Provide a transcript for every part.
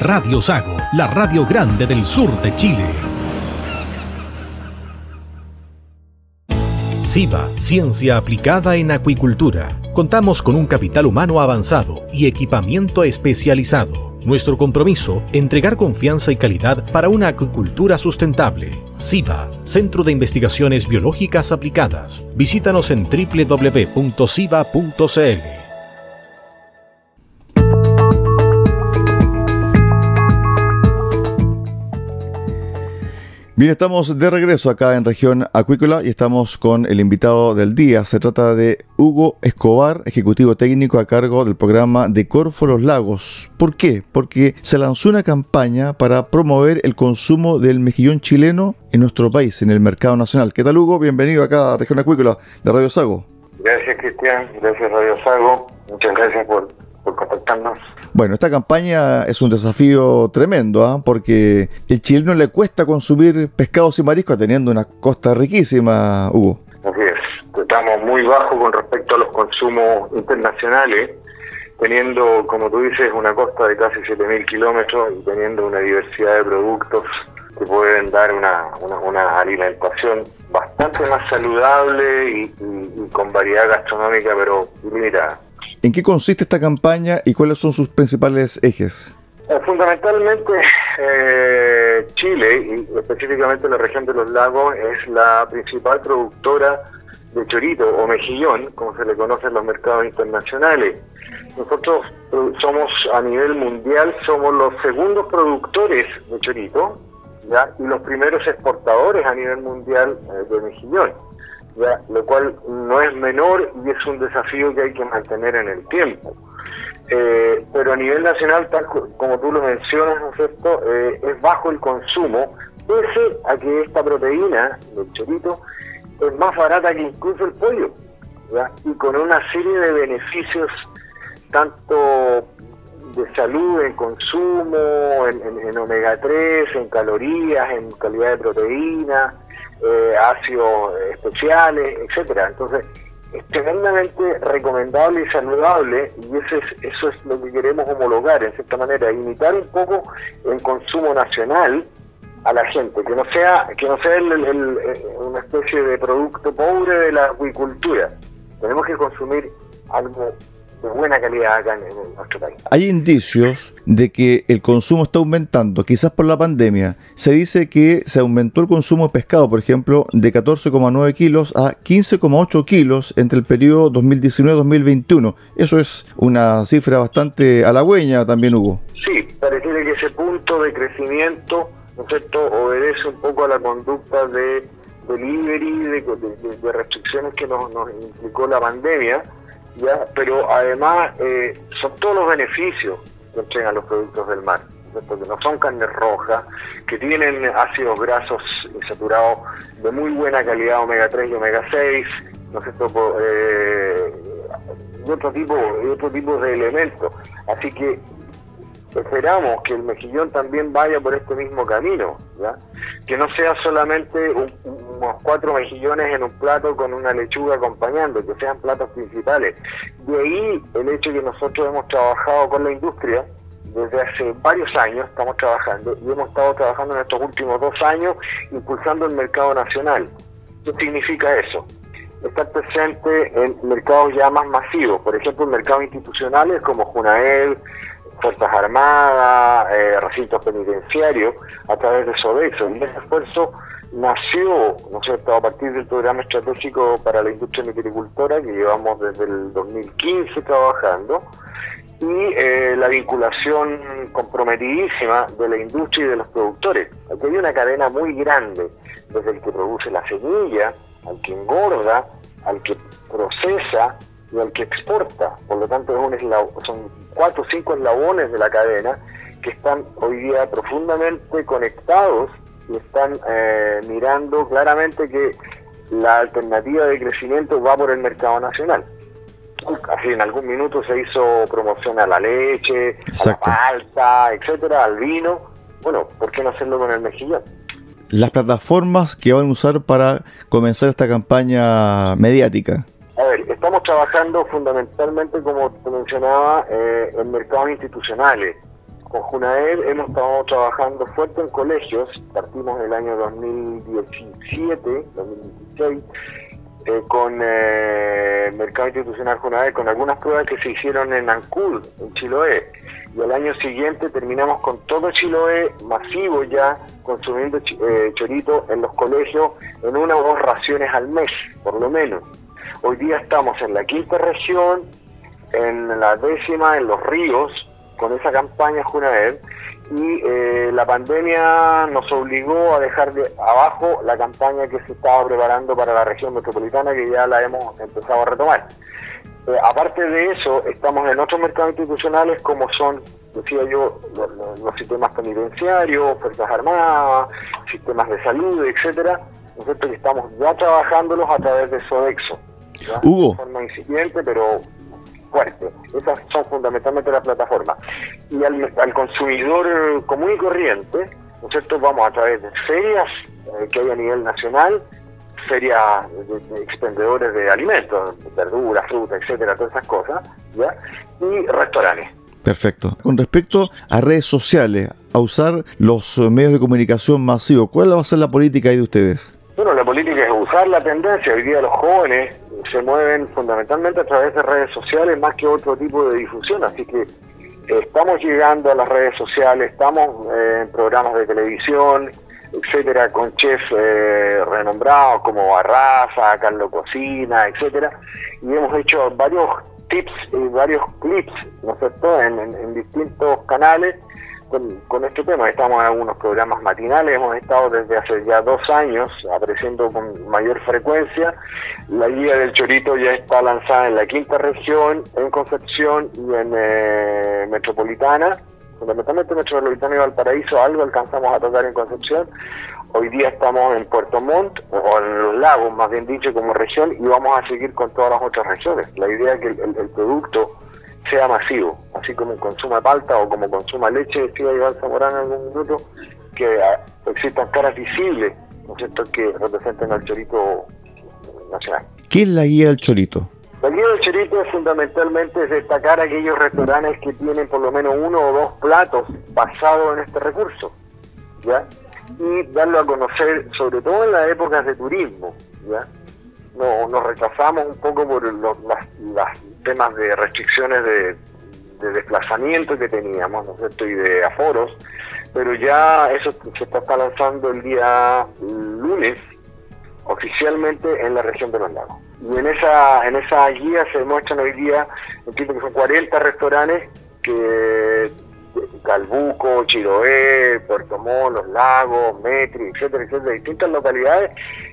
Radio Sago, la radio grande del sur de Chile. SIBA, Ciencia Aplicada en Acuicultura. Contamos con un capital humano avanzado y equipamiento especializado. Nuestro compromiso, entregar confianza y calidad para una acuicultura sustentable. SIBA, Centro de Investigaciones Biológicas Aplicadas. Visítanos en www.siba.cl. Bien, estamos de regreso acá en región acuícola y estamos con el invitado del día. Se trata de Hugo Escobar, ejecutivo técnico a cargo del programa de Corfo Los Lagos. ¿Por qué? Porque se lanzó una campaña para promover el consumo del mejillón chileno en nuestro país, en el mercado nacional. ¿Qué tal, Hugo? Bienvenido acá a región acuícola de Radio Sago. Gracias, Cristian. Gracias, Radio Sago. Muchas gracias por por contactarnos. Bueno, esta campaña es un desafío tremendo, ¿ah? porque el chileno le cuesta consumir pescados y mariscos teniendo una costa riquísima, Hugo. Así es, estamos muy bajos con respecto a los consumos internacionales, teniendo, como tú dices, una costa de casi 7.000 kilómetros y teniendo una diversidad de productos que pueden dar una, alimentación bastante más saludable y, y con variedad gastronómica, pero limitada. ¿En qué consiste esta campaña y cuáles son sus principales ejes? Eh, fundamentalmente, eh, Chile, y específicamente la región de los lagos, es la principal productora de chorito o mejillón, como se le conoce en los mercados internacionales. Nosotros somos a nivel mundial, somos los segundos productores de chorito y los primeros exportadores a nivel mundial eh, de mejillón lo cual no es menor y es un desafío que hay que mantener en el tiempo. Eh, pero a nivel nacional, tal como tú lo mencionas, ¿no es cierto?, eh, es bajo el consumo, pese a que esta proteína del chorito es más barata que incluso el pollo, y con una serie de beneficios tanto de salud en consumo, en, en omega 3, en calorías, en calidad de proteína, eh, ácidos especiales, etcétera. Entonces, es tremendamente recomendable y saludable y eso es, eso es lo que queremos homologar en cierta manera, imitar un poco el consumo nacional a la gente, que no sea que no sea una especie de producto pobre de la acuicultura. Tenemos que consumir algo de buena calidad acá en, nuestro país. Hay indicios de que el consumo está aumentando, quizás por la pandemia. Se dice que se aumentó el consumo de pescado, por ejemplo, de 14,9 kilos a 15,8 kilos entre el periodo 2019-2021. Eso es una cifra bastante halagüeña también, Hugo. Sí, parece que ese punto de crecimiento, ¿no es cierto?, obedece un poco a la conducta de delivery, de, de, restricciones que nos, nos implicó la pandemia ¿ya? pero además eh, son todos los beneficios que entregan los productos del mar, porque no son carnes rojas, que tienen ácidos grasos insaturados de muy buena calidad, omega 3 y omega 6, ¿no sé, eh, y otro tipo, y otro tipo de elementos. Así que esperamos que el mejillón también vaya por este mismo camino, que no sea solamente unos cuatro mejillones en un plato con una lechuga acompañando, que sean platos principales. De ahí el hecho que nosotros hemos trabajado con la industria desde hace varios años, estamos trabajando y hemos estado trabajando en estos últimos dos años impulsando el mercado nacional. ¿Qué significa eso? Estar presente en mercados ya más masivos, por ejemplo, en mercados institucionales como Junaed, Fuerzas Armadas, eh, recintos penitenciarios, a través de Sodexo. Y ese esfuerzo nació, ¿no es cierto?, a partir del programa estratégico para la industria mitilicultora que llevamos desde el 2015 trabajando y eh, la vinculación comprometidísima de la industria y de los productores. Aquí hay una cadena muy grande, desde el que produce la semilla, al que engorda, al que procesa y al que exporta. Por lo tanto, es un son cuatro o cinco eslabones de la cadena que están hoy día profundamente conectados y están eh, mirando claramente que la alternativa de crecimiento va por el mercado nacional. Así en algún minuto se hizo promoción a la leche, a la palta, etcétera, al vino. Bueno, ¿por qué no hacerlo con el mejillón? Las plataformas que van a usar para comenzar esta campaña mediática. Estamos trabajando fundamentalmente, como te mencionaba, eh, en mercados institucionales. Con Junaed hemos estado trabajando fuerte en colegios, partimos en el año 2017, 2016, eh, con eh, Mercado Institucional Junaed, con algunas pruebas que se hicieron en Ancul, en Chiloé. Y al año siguiente terminamos con todo Chiloé masivo ya, consumiendo eh, chorito en los colegios en una o dos raciones al mes, por lo menos. Hoy día estamos en la quinta región, en la décima, en los ríos, con esa campaña Junaed, y eh, la pandemia nos obligó a dejar de abajo la campaña que se estaba preparando para la región metropolitana, que ya la hemos empezado a retomar. Eh, aparte de eso, estamos en otros mercados institucionales como son, decía yo, los, sistemas penitenciarios, Fuerzas Armadas, sistemas de salud, etcétera, nosotros estamos ya trabajándolos a través de Sodexo. Hugo. De forma incipiente, pero fuerte. Esas son fundamentalmente las plataformas. Y al, consumidor común y corriente, nosotros vamos a través de ferias eh, que hay a nivel nacional, ferias de, expendedores de alimentos, verduras, fruta, etcétera, todas esas cosas, ¿ya? y restaurantes. Perfecto. Con respecto a redes sociales, a usar los medios de comunicación masivos, ¿cuál va a ser la política ahí de ustedes? Bueno, la política es usar la tendencia. Hoy día los jóvenes se mueven fundamentalmente a través de redes sociales más que otro tipo de difusión, así que estamos llegando a las redes sociales, estamos eh, en programas de televisión, etcétera, con chefs eh, renombrados como Barraza, Carlos Cocina, etcétera, y hemos hecho varios tips y varios clips, ¿no es cierto?, en distintos canales con, este tema. Estamos en algunos programas matinales, hemos estado desde hace ya dos años apareciendo con mayor frecuencia. La guía del chorito ya está lanzada en la quinta región, en Concepción y en eh, Metropolitana. Fundamentalmente Metropolitana y Valparaíso, algo alcanzamos a tocar en Concepción. Hoy día estamos en Puerto Montt, o en los lagos, más bien dicho, como región, y vamos a seguir con todas las otras regiones. La idea es que el producto sea masivo, así como consuma palta o como consuma leche, decía Iván Zamorano en algún minuto, que ah, existan caras visibles, ¿no es cierto?, que representen al chorito nacional. ¿Qué es la guía del chorito? La guía del chorito es fundamentalmente destacar aquellos restaurantes que tienen por lo menos uno o dos platos basados en este recurso, ¿ya? Y darlo a conocer, sobre todo en las épocas de turismo, ¿ya? No, nos retrasamos un poco por los temas de restricciones de, desplazamiento que teníamos, ¿no es cierto? Y de aforos, pero ya eso se está lanzando el día lunes oficialmente en la región de los lagos. Y en esa, en esa guía se muestran hoy día, entiendo que son 40 restaurantes que Calbuco, Chiroé, Puerto Montt, Los Lagos, Metri, etcétera, etcétera, distintas localidades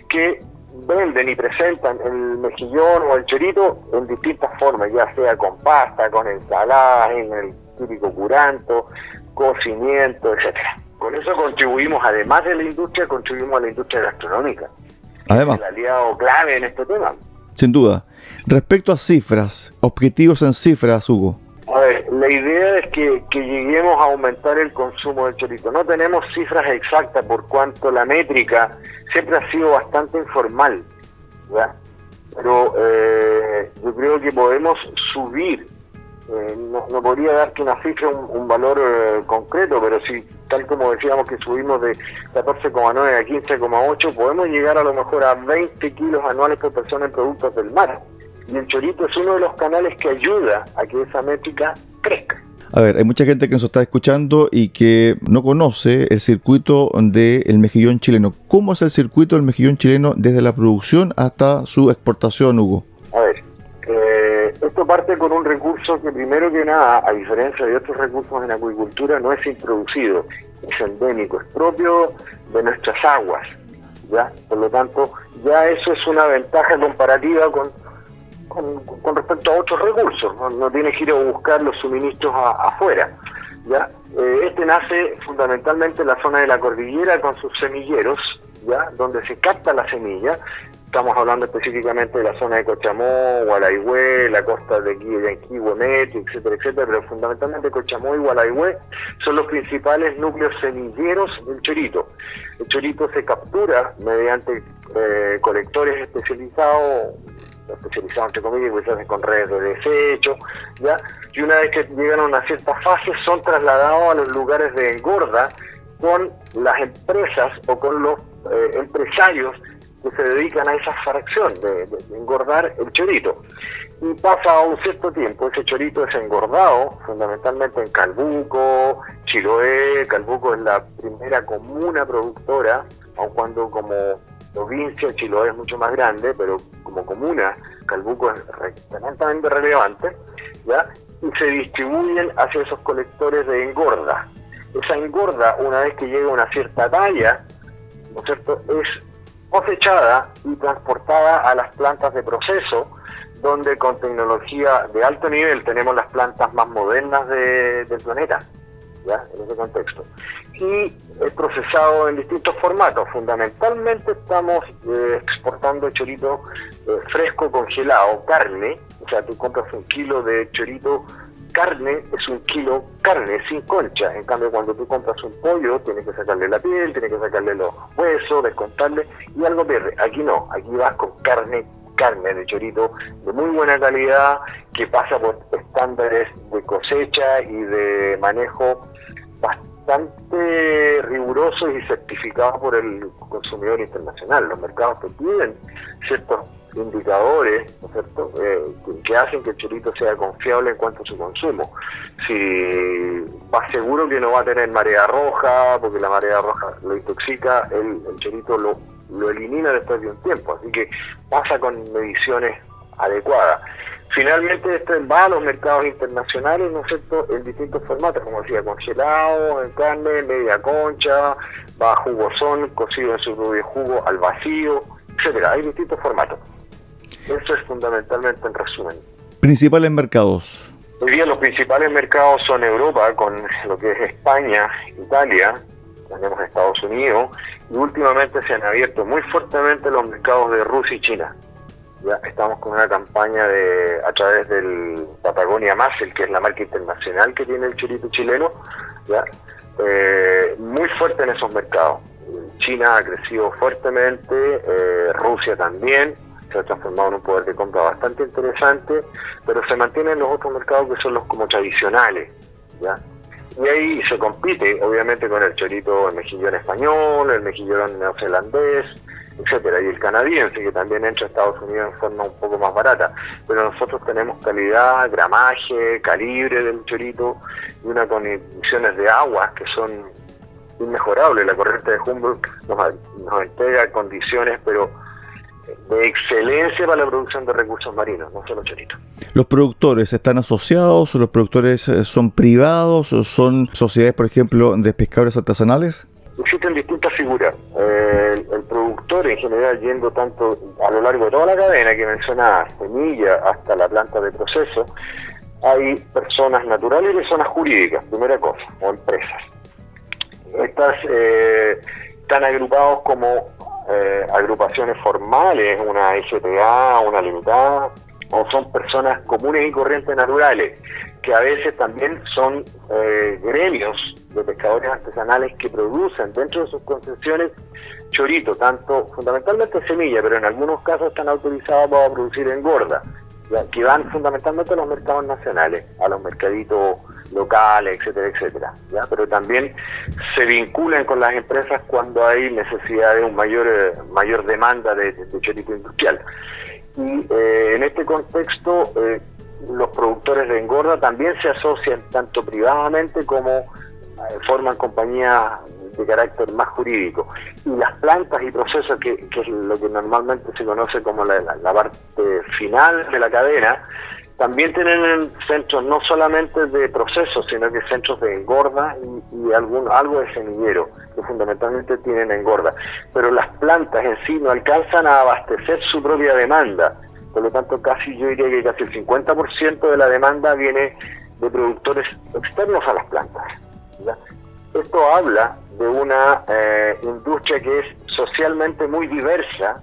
que venden y presentan el mejillón o el chorito en distintas formas, ya sea con pasta, con ensaladas, en el típico curanto, cocimiento, etcétera. Con eso contribuimos, además de la industria, contribuimos a la industria gastronómica. Además. El aliado clave en este tema. Sin duda. Respecto a cifras, objetivos en cifras, Hugo. A ver, la idea es que, lleguemos a aumentar el consumo del chorito. No tenemos cifras exactas por cuanto la métrica siempre ha sido bastante informal, pero eh, yo creo que podemos subir. Eh, no, podría darte una cifra, un, valor eh, concreto, pero si tal como decíamos que subimos de 14,9 a 15,8, podemos llegar a lo mejor a 20 kilos anuales por persona en productos del mar. Y el chorito es uno de los canales que ayuda a que esa métrica crezca. A ver, hay mucha gente que nos está escuchando y que no conoce el circuito del mejillón chileno. ¿Cómo es el circuito del mejillón chileno desde la producción hasta su exportación, Hugo? A ver, eh, esto parte con un recurso que primero que nada, a diferencia de otros recursos en acuicultura, no es introducido, es endémico, es propio de nuestras aguas. ¿ya? Por lo tanto, ya eso es una ventaja comparativa con con, respecto a otros recursos, no, tienes que ir a buscar los suministros afuera. ¿ya? Eh, este nace fundamentalmente en la zona de la cordillera con sus semilleros, ¿ya? donde se capta la semilla. Estamos hablando específicamente de la zona de Cochamó, Gualaigüe, la costa de Yanquí, etcétera, etcétera, pero fundamentalmente Cochamó y Gualaigüe son los principales núcleos semilleros del chorito. El chorito se captura mediante eh, colectores especializados especializados entre comillas, pues hacen con redes de desecho, ¿ya? Y una vez que llegan a una cierta fase son trasladados a los lugares de engorda con las empresas o con los eh, empresarios que se dedican a esa fracción de, engordar el chorito. Y pasa un cierto tiempo, ese chorito es engordado fundamentalmente en Calbuco, Chiloé, Calbuco es la primera comuna productora, aun cuando como provincia, Chiloé es mucho más grande, pero como comuna, Calbuco es tremendamente relevante, ¿ya? y se distribuyen hacia esos colectores de engorda. Esa engorda, una vez que llega a una cierta talla, ¿no es cierto?, es cosechada y transportada a las plantas de proceso, donde con tecnología de alto nivel tenemos las plantas más modernas del planeta, ¿ya? en ese contexto y es procesado en distintos formatos. Fundamentalmente estamos eh, exportando chorito eh, fresco congelado, carne, o sea, tú compras un kilo de chorito carne, es un kilo carne sin concha. En cambio, cuando tú compras un pollo, tienes que sacarle la piel, tienes que sacarle los huesos, descontarle y algo pierde. Aquí no, aquí vas con carne carne de chorito de muy buena calidad que pasa por estándares de cosecha y de manejo bastante bastante rigurosos y certificados por el consumidor internacional. Los mercados te piden ciertos indicadores ¿no? Eh, que hacen que el chorito sea confiable en cuanto a su consumo. Si va seguro que no va a tener marea roja, porque la marea roja lo intoxica, el, el chorito lo, lo elimina después de un tiempo. Así que pasa con mediciones adecuadas. Finalmente esto va a los mercados internacionales, ¿no es cierto?, en distintos formatos, como decía, congelado, en carne, media concha, va a jugosón, cocido en su propio jugo, al vacío, etcétera. Hay distintos formatos. Eso es fundamentalmente en resumen. Principales mercados. Hoy día los principales mercados son Europa, con lo que es España, Italia, tenemos Estados Unidos, y últimamente se han abierto muy fuertemente los mercados de Rusia y China estamos con una campaña de a través del Patagonia Más, el que es la marca internacional que tiene el chorito chileno, ya eh, muy fuerte en esos mercados. China ha crecido fuertemente, eh, Rusia también, se ha transformado en un poder de compra bastante interesante, pero se mantienen los otros mercados que son los como tradicionales, ¿ya? Y ahí se compite, obviamente, con el chorito, el mejillón español, el mejillón neozelandés, etcétera, y el canadiense que también entra a Estados Unidos en forma un poco más barata. Pero nosotros tenemos calidad, gramaje, calibre del chorito y unas condiciones de agua que son inmejorables. La corriente de Humboldt nos, nos entrega condiciones, pero de excelencia para la producción de recursos marinos, no solo choritos. ¿Los productores están asociados? ¿Los productores eh, son privados? ¿O son sociedades, por ejemplo, de pescadores artesanales? Existen distintas figuras. Eh, en general, yendo tanto a lo largo de toda la cadena que menciona semilla hasta la planta de proceso, hay personas naturales y personas jurídicas, primera cosa, o empresas. Estas eh, están agrupados como eh, agrupaciones formales, una SPA, una limitada, o son personas comunes y corrientes naturales que a veces también son eh, gremios de pescadores artesanales que producen dentro de sus concesiones chorito, tanto fundamentalmente semilla, pero en algunos casos están autorizados para producir engorda, que van fundamentalmente a los mercados nacionales, a los mercaditos locales, etcétera, etcétera. Pero también se vinculan con las empresas cuando hay necesidad de un mayor eh, mayor demanda de, chorito industrial. Y eh, en este contexto, eh, los productores de engorda también se asocian tanto privadamente como forman compañías de carácter más jurídico. Y las plantas y procesos, que, es lo que normalmente se conoce como la, la parte final de la cadena, también tienen centros no solamente de procesos, sino que centros de engorda y, algún, algo de semillero, que fundamentalmente tienen engorda. Pero las plantas en sí no alcanzan a abastecer su propia demanda. Por lo tanto, casi yo diría que casi el 50% de la demanda viene de productores externos a las plantas. Esto habla de una eh, industria que es socialmente muy diversa,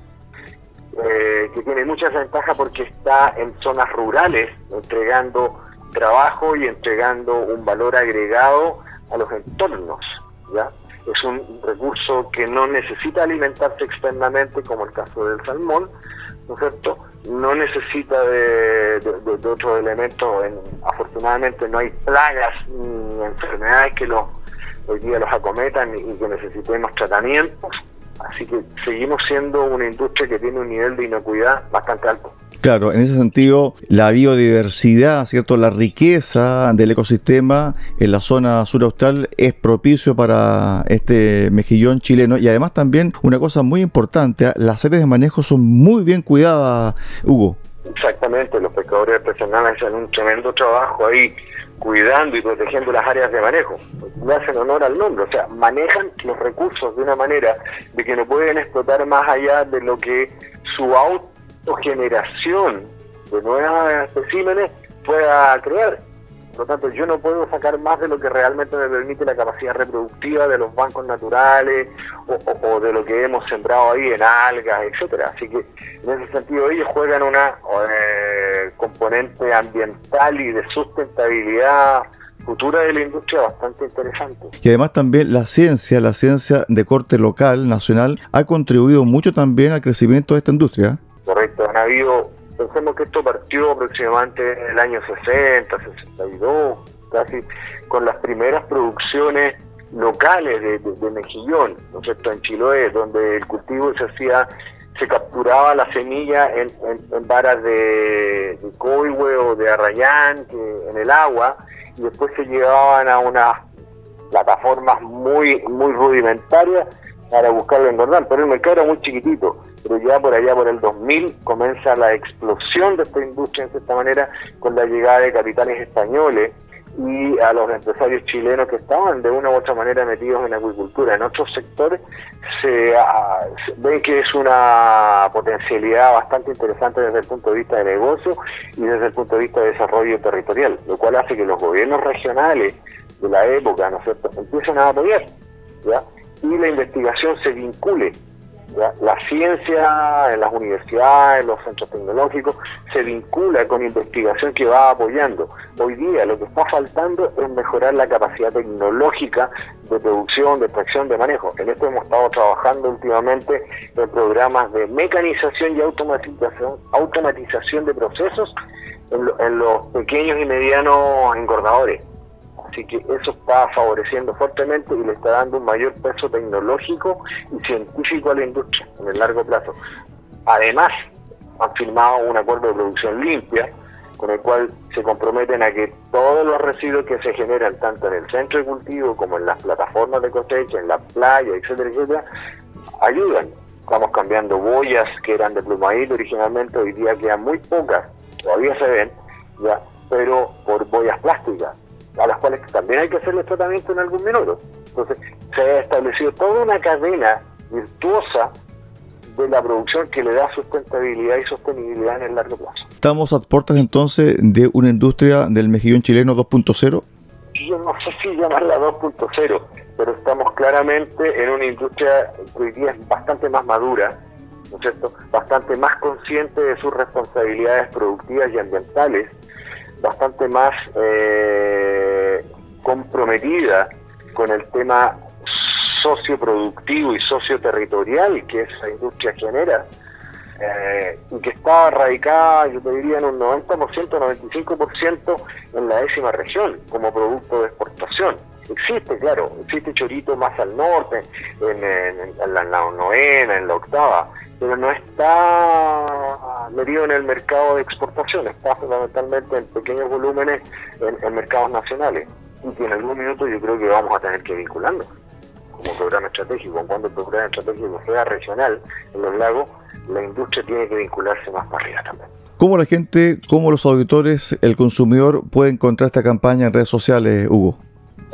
eh, que tiene muchas ventajas porque está en zonas rurales, entregando trabajo y entregando un valor agregado a los entornos. ¿ya? Es un recurso que no necesita alimentarse externamente, como el caso del salmón, ¿no es cierto? No necesita de, de, otros elementos. afortunadamente no hay plagas ni enfermedades que los, hoy día los acometan y que necesitemos tratamientos Así que seguimos siendo una industria que tiene un nivel de inocuidad bastante alto. Claro, en ese sentido, la biodiversidad, ¿cierto? La riqueza del ecosistema en la zona sur austral es propicio para este mejillón chileno y además también una cosa muy importante, las áreas de manejo son muy bien cuidadas, Hugo. Exactamente, los pescadores artesanales hacen un tremendo trabajo ahí cuidando y protegiendo las áreas de manejo. Le hacen honor al nombre, o sea, manejan los recursos de una manera de que no pueden explotar más allá de lo que su autogeneración de nuevas especímenes pueda crear. Por lo tanto, yo no puedo sacar más de lo que realmente me permite la capacidad reproductiva de los bancos naturales o, de lo que hemos sembrado ahí en algas, etcétera. Así que en ese sentido ellos juegan una eh, componente ambiental y de sustentabilidad futura de la industria bastante interesante. Y además también la ciencia, la ciencia de corte local, nacional, ha contribuido mucho también al crecimiento de esta industria. Correcto, han habido Pensemos que esto partió aproximadamente en el año 60, 62, casi con las primeras producciones locales de, mejillón, ¿no es cierto?, en Chiloé, donde el cultivo se hacía, se capturaba la semilla en, varas de, de o de arrayán en el agua y después se llevaban a unas plataformas muy, muy rudimentarias para buscarlo engordar, pero el mercado era muy chiquitito pero ya por allá por el 2000 comienza la explosión de esta industria en cierta manera con la llegada de capitales españoles y a los empresarios chilenos que estaban de una u otra manera metidos en acuicultura. En otros sectores se, ah, ve que es una potencialidad bastante interesante desde el punto de vista de negocio y desde el punto de vista de desarrollo territorial, lo cual hace que los gobiernos regionales de la época, ¿no es cierto?, empiecen a apoyar, ¿ya? y la investigación se vincule la ciencia en las universidades, en los centros tecnológicos, se vincula con investigación que va apoyando. Hoy día lo que está faltando es mejorar la capacidad tecnológica de producción, de extracción, de manejo. En esto hemos estado trabajando últimamente en programas de mecanización y automatización, automatización de procesos en los pequeños y medianos engordadores Así que eso está favoreciendo fuertemente y le está dando un mayor peso tecnológico y científico a la industria en el largo plazo. Además, han firmado un acuerdo de producción limpia con el cual se comprometen a que todos los residuos que se generan tanto en el centro de cultivo como en las plataformas de cosecha, en la playa, etcétera, etcétera, ayudan. Estamos cambiando boyas que eran de plumaíl originalmente, hoy día quedan muy pocas, todavía se ven, ya, pero por boyas plásticas a las cuales también hay que hacerle tratamiento en algún minuto. Entonces, se ha establecido toda una cadena virtuosa de la producción que le da sustentabilidad y sostenibilidad en el largo plazo. ¿Estamos a puertas entonces de una industria del mejillón chileno 2.0? Yo no sé si llamarla 2.0, pero estamos claramente en una industria que hoy día es bastante más madura, ¿no es cierto? Bastante más consciente de sus responsabilidades productivas y ambientales bastante más eh, comprometida con el tema socioproductivo y socioterritorial que esa industria genera eh, y que está radicada, yo te diría, en un 90%, 95% en la décima región como producto de exportación. Existe, claro, existe chorito más al norte, en, la, novena, en la octava, pero no está medido en el mercado de exportación, está fundamentalmente en pequeños volúmenes en, mercados nacionales y que en algún minuto yo creo que vamos a tener que vincularnos como programa estratégico. Cuando el programa estratégico sea regional en los lagos, la industria tiene que vincularse más para arriba también. ¿Cómo la gente, cómo los auditores, el consumidor puede encontrar esta campaña en redes sociales, Hugo?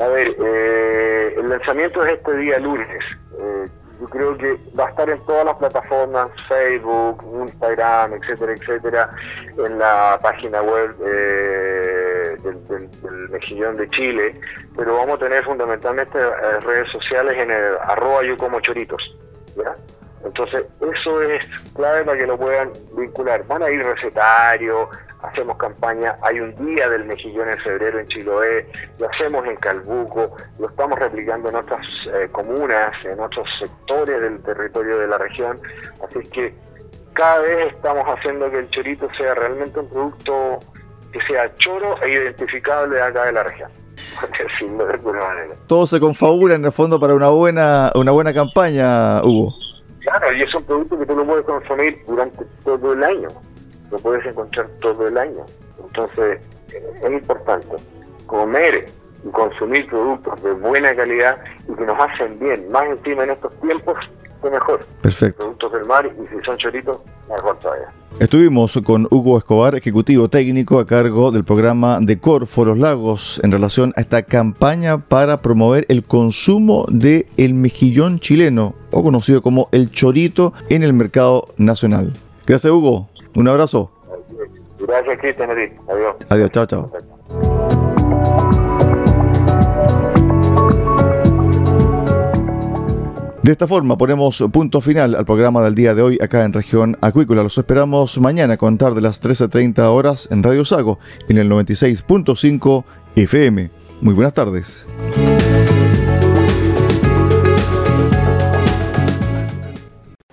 A ver, eh, el lanzamiento es este día lunes. Eh, creo que va a estar en todas las plataformas, Facebook, Instagram, etcétera, etcétera, en la página web eh, del, Mejillón de Chile, pero vamos a tener fundamentalmente redes sociales en el arroba yo como choritos. Entonces, eso es clave para que lo puedan vincular. Van a ir recetarios, hacemos campaña, hay un día del mejillón en febrero en Chiloé, lo hacemos en Calbuco, lo estamos replicando en otras eh, comunas, en otros sectores del territorio de la región, así que cada vez estamos haciendo que el chorito sea realmente un producto que sea choro e identificable acá de la región. Todo se confabula en el fondo para una buena, una buena campaña, Hugo. Producto que tú lo puedes consumir durante todo el año lo puedes encontrar todo el año. Entonces, es importante comer y consumir productos de buena calidad y que nos hacen bien, más encima en estos tiempos, que mejor. Perfecto. Productos del mar y si son choritos, mejor todavía. Estuvimos con Hugo Escobar, ejecutivo técnico a cargo del programa de Corfo Los Lagos en relación a esta campaña para promover el consumo de el mejillón chileno o conocido como el chorito en el mercado nacional. Gracias Hugo. Un abrazo. Gracias, Cristian. Adiós. Adiós, chao, chao. De esta forma ponemos punto final al programa del día de hoy acá en región acuícola. Los esperamos mañana contar de las 13.30 horas en Radio Sago en el 96.5 FM. Muy buenas tardes.